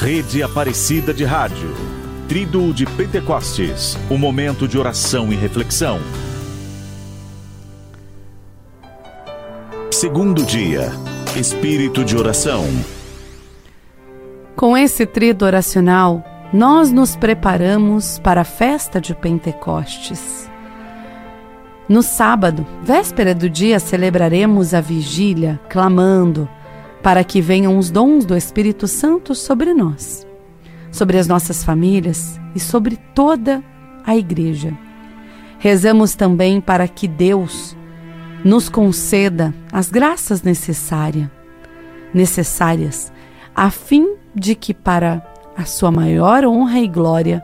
Rede Aparecida de Rádio. Trido de Pentecostes. Um momento de oração e reflexão. Segundo dia. Espírito de oração. Com esse trido oracional, nós nos preparamos para a festa de Pentecostes. No sábado, véspera do dia, celebraremos a vigília, clamando para que venham os dons do Espírito Santo sobre nós, sobre as nossas famílias e sobre toda a igreja. Rezamos também para que Deus nos conceda as graças necessárias, necessárias, a fim de que para a sua maior honra e glória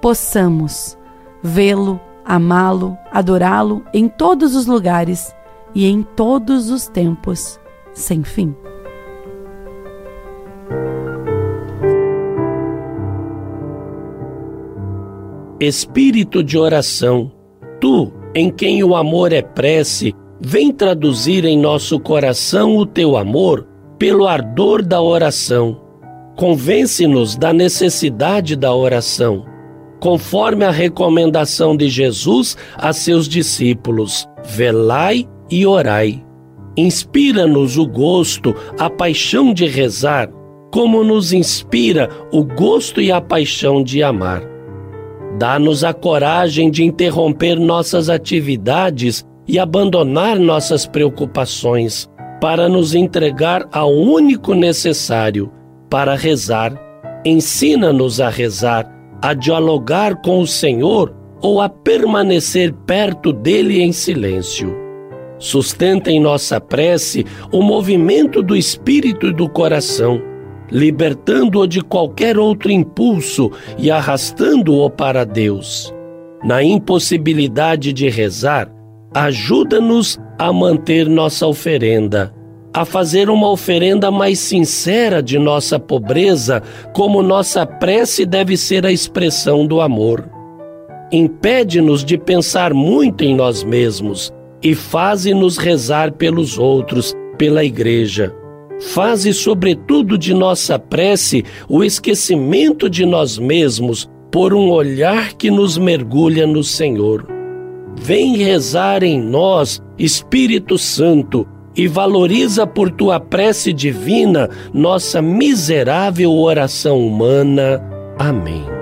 possamos vê-lo, amá-lo, adorá-lo em todos os lugares e em todos os tempos, sem fim. Espírito de oração, tu, em quem o amor é prece, vem traduzir em nosso coração o teu amor pelo ardor da oração. Convence-nos da necessidade da oração, conforme a recomendação de Jesus a seus discípulos: velai e orai. Inspira-nos o gosto, a paixão de rezar, como nos inspira o gosto e a paixão de amar. Dá-nos a coragem de interromper nossas atividades e abandonar nossas preocupações para nos entregar ao único necessário para rezar. Ensina-nos a rezar, a dialogar com o Senhor ou a permanecer perto dele em silêncio. Sustenta em nossa prece o movimento do espírito e do coração libertando-o de qualquer outro impulso e arrastando-o para Deus. Na impossibilidade de rezar, ajuda-nos a manter nossa oferenda, a fazer uma oferenda mais sincera de nossa pobreza, como nossa prece deve ser a expressão do amor. Impede-nos de pensar muito em nós mesmos e faze-nos rezar pelos outros, pela Igreja Faze, sobretudo, de nossa prece o esquecimento de nós mesmos por um olhar que nos mergulha no Senhor. Vem rezar em nós, Espírito Santo, e valoriza por tua prece divina nossa miserável oração humana. Amém.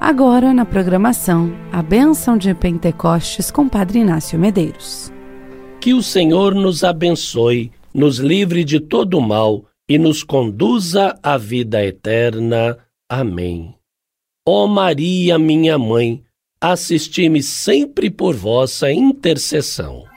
Agora na programação, a bênção de Pentecostes com Padre Inácio Medeiros. Que o Senhor nos abençoe, nos livre de todo mal e nos conduza à vida eterna. Amém. Ó Maria, minha mãe, assisti-me sempre por vossa intercessão.